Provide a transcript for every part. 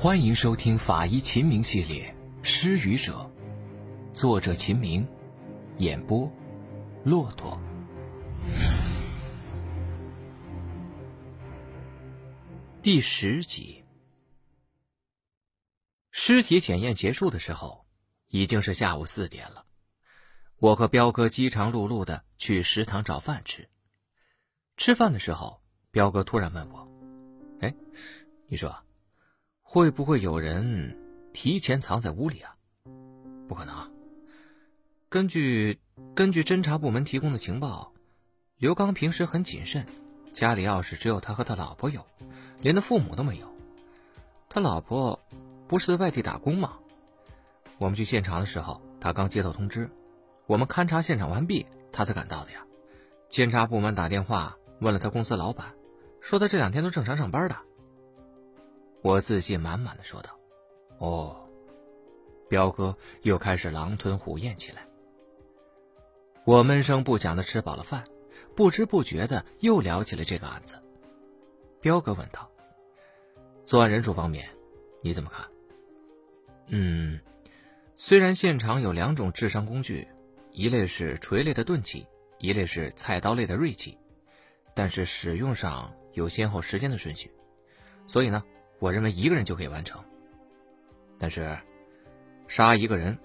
欢迎收听《法医秦明》系列《失语者》，作者秦明，演播骆驼。第十集，尸体检验结束的时候，已经是下午四点了。我和彪哥饥肠辘辘的去食堂找饭吃。吃饭的时候，彪哥突然问我：“哎，你说？”会不会有人提前藏在屋里啊？不可能。根据根据侦查部门提供的情报，刘刚平时很谨慎，家里钥匙只有他和他老婆有，连他父母都没有。他老婆不是在外地打工吗？我们去现场的时候，他刚接到通知，我们勘察现场完毕，他才赶到的呀。监察部门打电话问了他公司老板，说他这两天都正常上班的。我自信满满的说道：“哦，彪哥又开始狼吞虎咽起来。”我闷声不响的吃饱了饭，不知不觉的又聊起了这个案子。彪哥问道：“作案人数方面，你怎么看？”“嗯，虽然现场有两种致伤工具，一类是锤类的钝器，一类是菜刀类的锐器，但是使用上有先后时间的顺序，所以呢。”我认为一个人就可以完成，但是杀一个人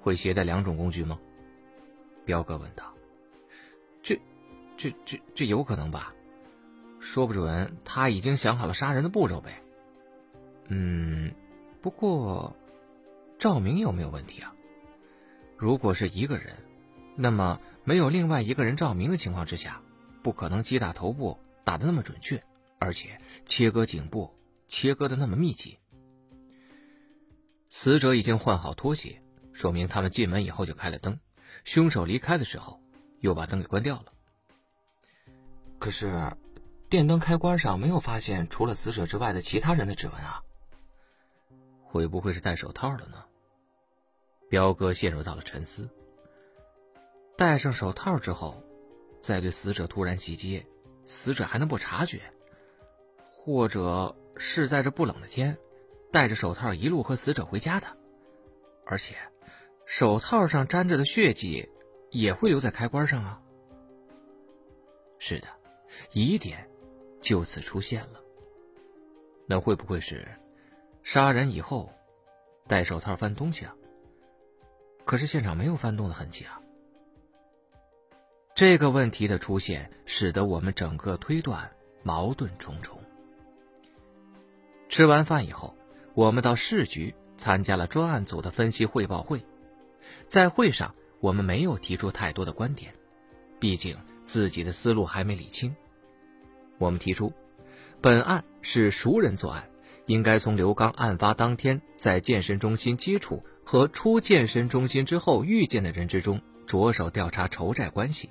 会携带两种工具吗？彪哥问道。这、这、这、这有可能吧？说不准他已经想好了杀人的步骤呗。嗯，不过照明有没有问题啊？如果是一个人，那么没有另外一个人照明的情况之下，不可能击打头部打得那么准确，而且切割颈部。切割的那么密集，死者已经换好拖鞋，说明他们进门以后就开了灯，凶手离开的时候又把灯给关掉了。可是，电灯开关上没有发现除了死者之外的其他人的指纹啊，会不会是戴手套了呢？彪哥陷入到了沉思。戴上手套之后，再对死者突然袭击，死者还能不察觉？或者？是在这不冷的天，戴着手套一路和死者回家的，而且手套上沾着的血迹也会留在开关上啊。是的，疑点就此出现了。那会不会是杀人以后戴手套翻东西啊？可是现场没有翻动的痕迹啊。这个问题的出现，使得我们整个推断矛盾重重。吃完饭以后，我们到市局参加了专案组的分析汇报会。在会上，我们没有提出太多的观点，毕竟自己的思路还没理清。我们提出，本案是熟人作案，应该从刘刚案发当天在健身中心接触和出健身中心之后遇见的人之中着手调查仇债关系。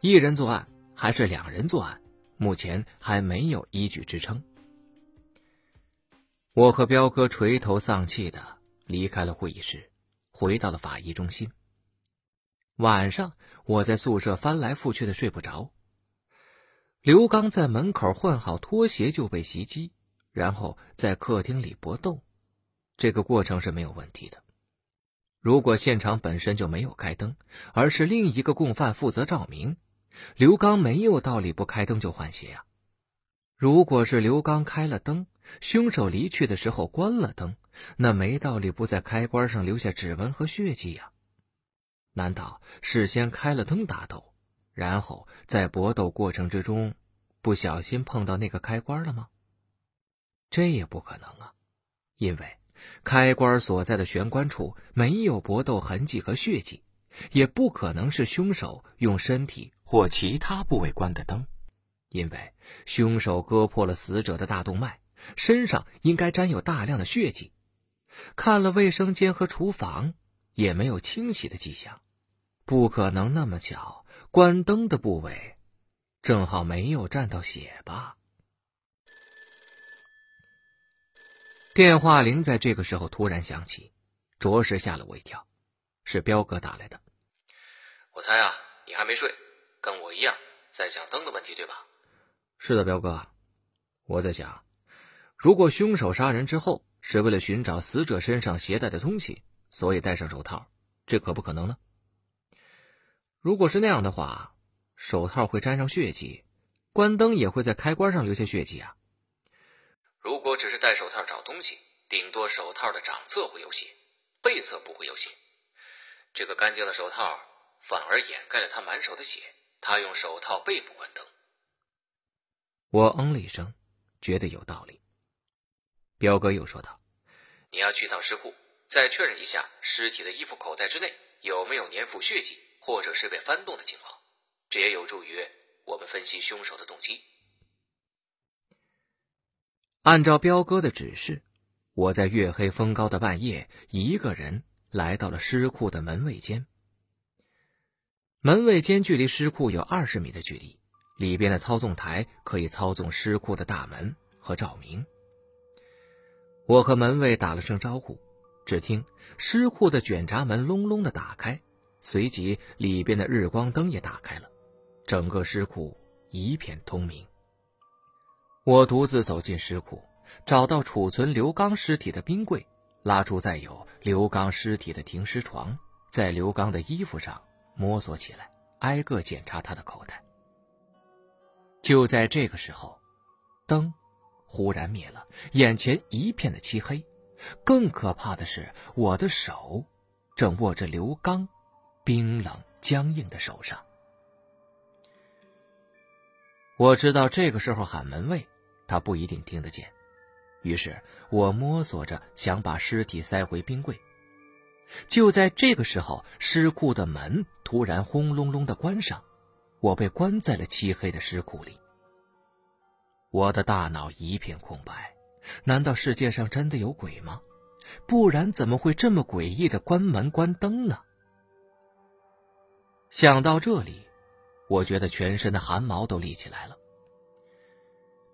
一人作案还是两人作案，目前还没有依据支撑。我和彪哥垂头丧气的离开了会议室，回到了法医中心。晚上，我在宿舍翻来覆去的睡不着。刘刚在门口换好拖鞋就被袭击，然后在客厅里搏斗，这个过程是没有问题的。如果现场本身就没有开灯，而是另一个共犯负责照明，刘刚没有道理不开灯就换鞋呀。如果是刘刚开了灯，凶手离去的时候关了灯，那没道理不在开关上留下指纹和血迹呀。难道事先开了灯打斗，然后在搏斗过程之中不小心碰到那个开关了吗？这也不可能啊，因为开关所在的玄关处没有搏斗痕迹和血迹，也不可能是凶手用身体或其他部位关的灯。因为凶手割破了死者的大动脉，身上应该沾有大量的血迹。看了卫生间和厨房，也没有清洗的迹象，不可能那么巧，关灯的部位正好没有沾到血吧？电话铃在这个时候突然响起，着实吓了我一跳，是彪哥打来的。我猜啊，你还没睡，跟我一样在想灯的问题，对吧？是的，彪哥，我在想，如果凶手杀人之后是为了寻找死者身上携带的东西，所以戴上手套，这可不可能呢？如果是那样的话，手套会沾上血迹，关灯也会在开关上留下血迹啊。如果只是戴手套找东西，顶多手套的掌侧会有血，背侧不会有血。这个干净的手套反而掩盖了他满手的血。他用手套背部关灯。我嗯了一声，觉得有道理。彪哥又说道：“你要去趟尸库，再确认一下尸体的衣服口袋之内有没有粘附血迹，或者是被翻动的情况，这也有助于我们分析凶手的动机。”按照彪哥的指示，我在月黑风高的半夜，一个人来到了尸库的门卫间。门卫间距离尸库有二十米的距离，里边的操纵台可以操纵尸库的大门和照明。我和门卫打了声招呼，只听尸库的卷闸门隆隆的打开，随即里边的日光灯也打开了，整个尸库一片通明。我独自走进尸库，找到储存刘刚尸体的冰柜，拉出载有刘刚尸体的停尸床，在刘刚的衣服上摸索起来，挨个检查他的口袋。就在这个时候，灯。忽然灭了，眼前一片的漆黑。更可怕的是，我的手正握着刘刚冰冷僵硬的手上。我知道这个时候喊门卫，他不一定听得见。于是我摸索着想把尸体塞回冰柜。就在这个时候，尸库的门突然轰隆隆的关上，我被关在了漆黑的尸库里。我的大脑一片空白，难道世界上真的有鬼吗？不然怎么会这么诡异的关门关灯呢？想到这里，我觉得全身的汗毛都立起来了。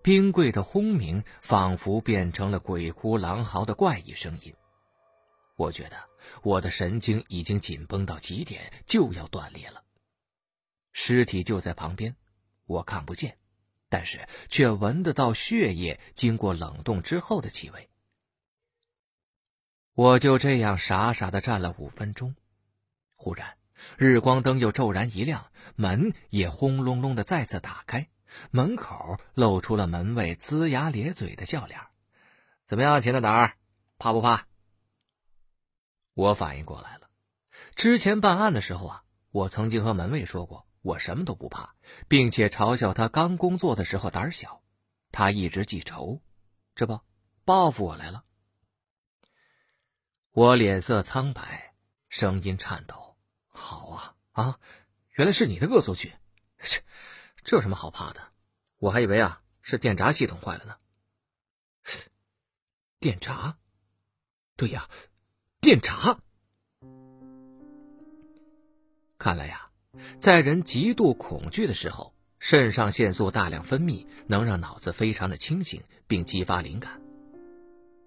冰柜的轰鸣仿佛变成了鬼哭狼嚎的怪异声音，我觉得我的神经已经紧绷到极点，就要断裂了。尸体就在旁边，我看不见。但是却闻得到血液经过冷冻之后的气味。我就这样傻傻的站了五分钟，忽然日光灯又骤然一亮，门也轰隆隆的再次打开，门口露出了门卫龇牙咧嘴的笑脸。怎么样，钱大胆儿，怕不怕？我反应过来了，之前办案的时候啊，我曾经和门卫说过。我什么都不怕，并且嘲笑他刚工作的时候胆小，他一直记仇，这不报复我来了。我脸色苍白，声音颤抖：“好啊啊，原来是你的恶作剧，这这有什么好怕的？我还以为啊是电闸系统坏了呢。电闸？对呀，电闸。看来呀。”在人极度恐惧的时候，肾上腺素大量分泌，能让脑子非常的清醒，并激发灵感。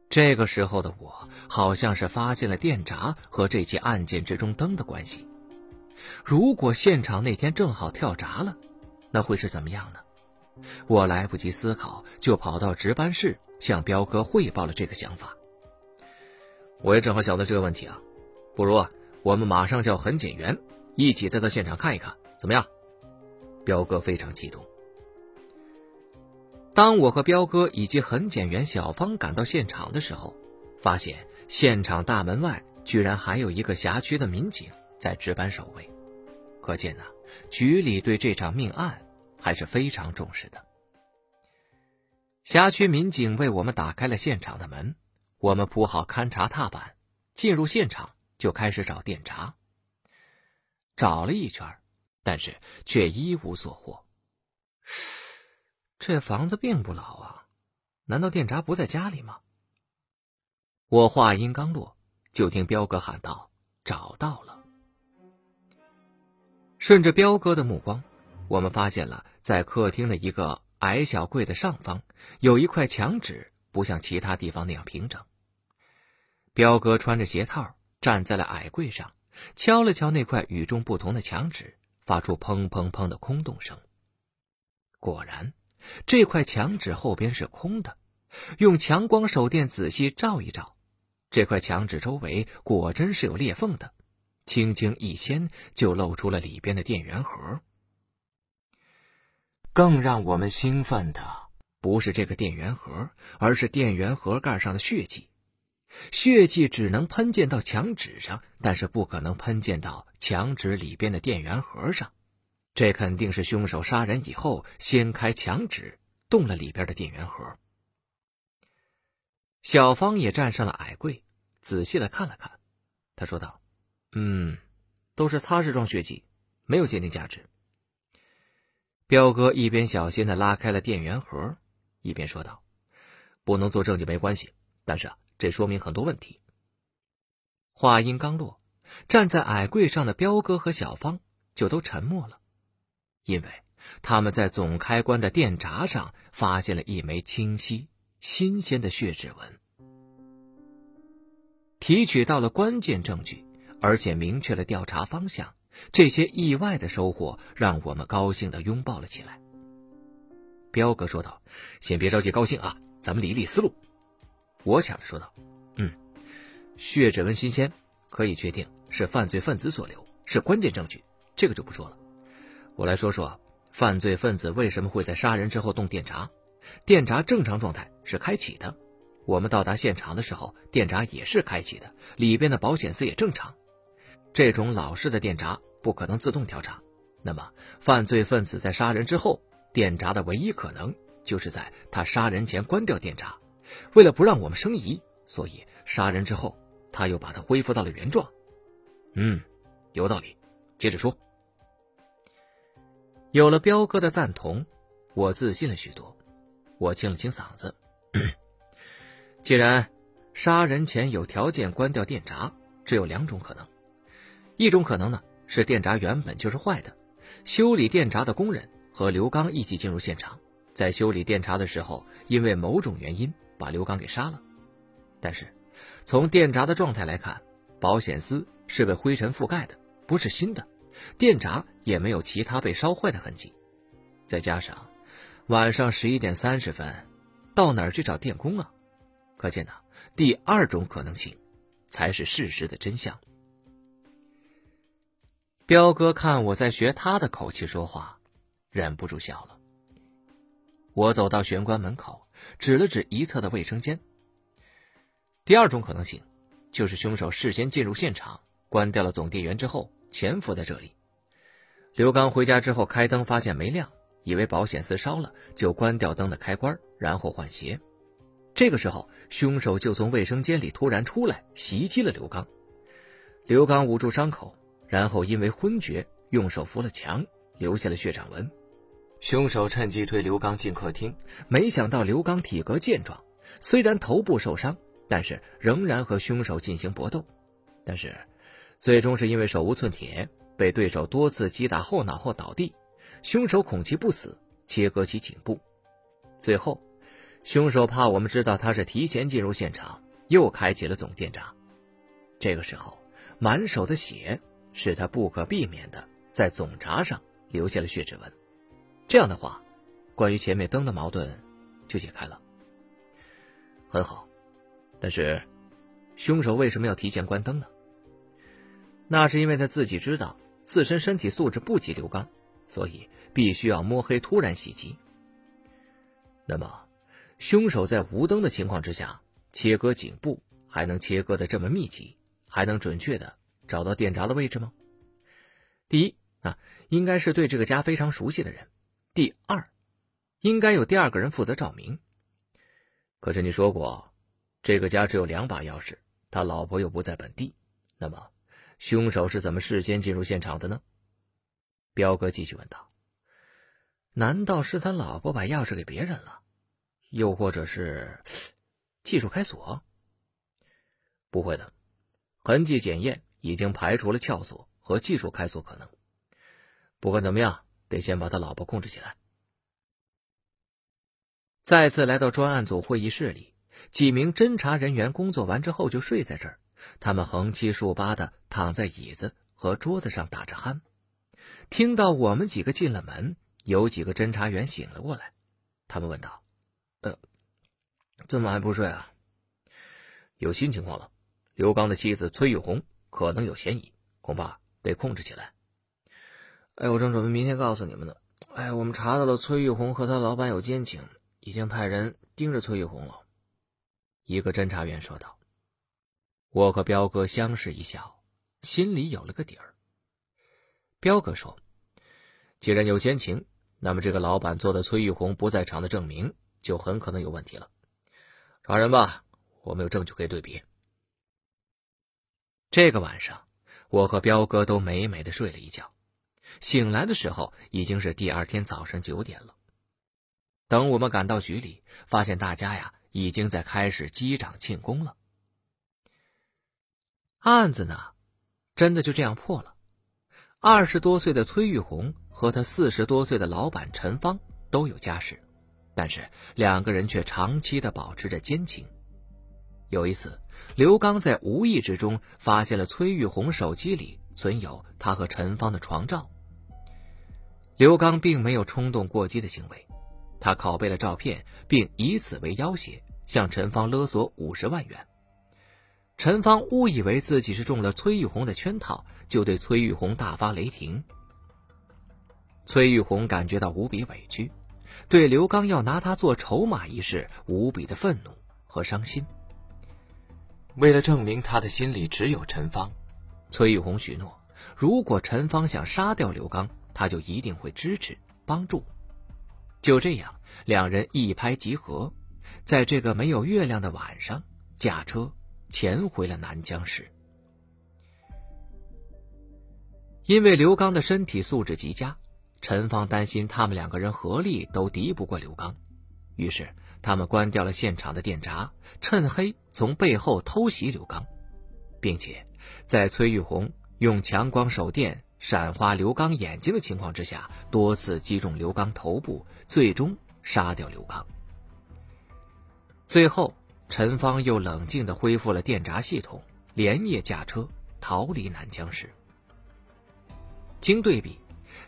这个时候的我，好像是发现了电闸和这起案件之中灯的关系。如果现场那天正好跳闸了，那会是怎么样呢？我来不及思考，就跑到值班室向彪哥汇报了这个想法。我也正好想到这个问题啊，不如我们马上叫痕检员。一起再到现场看一看，怎么样？彪哥非常激动。当我和彪哥以及痕检员小芳赶到现场的时候，发现现场大门外居然还有一个辖区的民警在值班守卫，可见呢，局里对这场命案还是非常重视的。辖区民警为我们打开了现场的门，我们铺好勘查踏板，进入现场就开始找电闸。找了一圈，但是却一无所获。这房子并不老啊，难道电闸不在家里吗？我话音刚落，就听彪哥喊道：“找到了！”顺着彪哥的目光，我们发现了在客厅的一个矮小柜的上方，有一块墙纸，不像其他地方那样平整。彪哥穿着鞋套站在了矮柜上。敲了敲那块与众不同的墙纸，发出砰砰砰的空洞声。果然，这块墙纸后边是空的，用强光手电仔细照一照，这块墙纸周围果真是有裂缝的，轻轻一掀就露出了里边的电源盒。更让我们兴奋的不是这个电源盒，而是电源盒盖上的血迹。血迹只能喷溅到墙纸上，但是不可能喷溅到墙纸里边的电源盒上。这肯定是凶手杀人以后掀开墙纸，动了里边的电源盒。小芳也站上了矮柜，仔细的看了看，他说道：“嗯，都是擦拭状血迹，没有鉴定价值。”彪哥一边小心的拉开了电源盒，一边说道：“不能做证据没关系，但是啊，这说明很多问题。”话音刚落，站在矮柜上的彪哥和小芳就都沉默了。因为他们在总开关的电闸上发现了一枚清晰、新鲜的血指纹，提取到了关键证据，而且明确了调查方向。这些意外的收获让我们高兴的拥抱了起来。彪哥说道：“先别着急高兴啊，咱们理理思路。”我抢着说道：“嗯，血指纹新鲜，可以确定是犯罪分子所留，是关键证据，这个就不说了。”我来说说，犯罪分子为什么会在杀人之后动电闸？电闸正常状态是开启的，我们到达现场的时候，电闸也是开启的，里边的保险丝也正常。这种老式的电闸不可能自动调查。那么，犯罪分子在杀人之后，电闸的唯一可能就是在他杀人前关掉电闸，为了不让我们生疑，所以杀人之后他又把它恢复到了原状。嗯，有道理。接着说。有了彪哥的赞同，我自信了许多。我清了清嗓子，既然杀人前有条件关掉电闸，只有两种可能：一种可能呢是电闸原本就是坏的，修理电闸的工人和刘刚一起进入现场，在修理电闸的时候，因为某种原因把刘刚给杀了。但是从电闸的状态来看，保险丝是被灰尘覆盖的，不是新的。电闸也没有其他被烧坏的痕迹，再加上晚上十一点三十分，到哪儿去找电工啊？可见呢，第二种可能性才是事实的真相。彪哥看我在学他的口气说话，忍不住笑了。我走到玄关门口，指了指一侧的卫生间。第二种可能性，就是凶手事先进入现场，关掉了总电源之后。潜伏在这里。刘刚回家之后开灯，发现没亮，以为保险丝烧了，就关掉灯的开关，然后换鞋。这个时候，凶手就从卫生间里突然出来，袭击了刘刚。刘刚捂住伤口，然后因为昏厥，用手扶了墙，留下了血掌纹。凶手趁机推刘刚进客厅，没想到刘刚体格健壮，虽然头部受伤，但是仍然和凶手进行搏斗，但是。最终是因为手无寸铁，被对手多次击打后脑后倒地，凶手恐其不死，切割其颈部。最后，凶手怕我们知道他是提前进入现场，又开启了总电闸。这个时候，满手的血使他不可避免的在总闸上留下了血指纹。这样的话，关于前面灯的矛盾就解开了。很好，但是，凶手为什么要提前关灯呢？那是因为他自己知道自身身体素质不及刘刚，所以必须要摸黑突然袭击。那么，凶手在无灯的情况之下切割颈部，还能切割的这么密集，还能准确的找到电闸的位置吗？第一啊，应该是对这个家非常熟悉的人；第二，应该有第二个人负责照明。可是你说过，这个家只有两把钥匙，他老婆又不在本地，那么？凶手是怎么事先进入现场的呢？彪哥继续问道：“难道是他老婆把钥匙给别人了？又或者是技术开锁？不会的，痕迹检验已经排除了撬锁和技术开锁可能。不管怎么样，得先把他老婆控制起来。”再次来到专案组会议室里，几名侦查人员工作完之后就睡在这儿。他们横七竖八的躺在椅子和桌子上打着鼾，听到我们几个进了门，有几个侦查员醒了过来。他们问道：“呃，这么还不睡啊？有新情况了，刘刚的妻子崔玉红可能有嫌疑，恐怕得控制起来。哎，我正准备明天告诉你们呢。哎，我们查到了崔玉红和他老板有奸情，已经派人盯着崔玉红了。一个侦查员说道。我和彪哥相视一笑，心里有了个底儿。彪哥说：“既然有奸情，那么这个老板做的崔玉红不在场的证明就很可能有问题了。抓人吧，我们有证据可以对比。”这个晚上，我和彪哥都美美的睡了一觉。醒来的时候已经是第二天早上九点了。等我们赶到局里，发现大家呀已经在开始击掌庆功了。案子呢，真的就这样破了。二十多岁的崔玉红和他四十多岁的老板陈芳都有家室，但是两个人却长期的保持着奸情。有一次，刘刚在无意之中发现了崔玉红手机里存有他和陈芳的床照。刘刚并没有冲动过激的行为，他拷贝了照片，并以此为要挟，向陈芳勒索五十万元。陈芳误以为自己是中了崔玉红的圈套，就对崔玉红大发雷霆。崔玉红感觉到无比委屈，对刘刚要拿他做筹码一事无比的愤怒和伤心。为了证明他的心里只有陈芳，崔玉红许诺，如果陈芳想杀掉刘刚，他就一定会支持帮助。就这样，两人一拍即合，在这个没有月亮的晚上，驾车潜回了南江市。因为刘刚的身体素质极佳，陈芳担心他们两个人合力都敌不过刘刚，于是他们关掉了现场的电闸，趁黑从背后偷袭刘刚，并且在崔玉红用强光手电。闪花刘刚眼睛的情况之下，多次击中刘刚头部，最终杀掉刘刚。最后，陈芳又冷静地恢复了电闸系统，连夜驾车逃离南江市。经对比，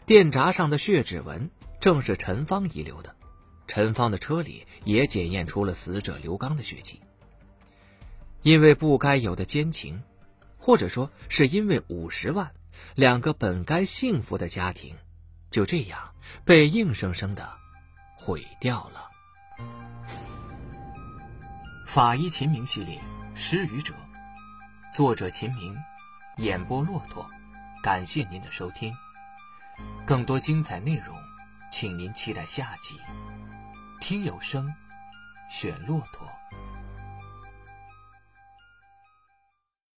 电闸上的血指纹正是陈芳遗留的，陈芳的车里也检验出了死者刘刚的血迹。因为不该有的奸情，或者说是因为五十万。两个本该幸福的家庭，就这样被硬生生的毁掉了。法医秦明系列《失语者》，作者秦明，演播骆驼。感谢您的收听，更多精彩内容，请您期待下集。听有声，选骆驼。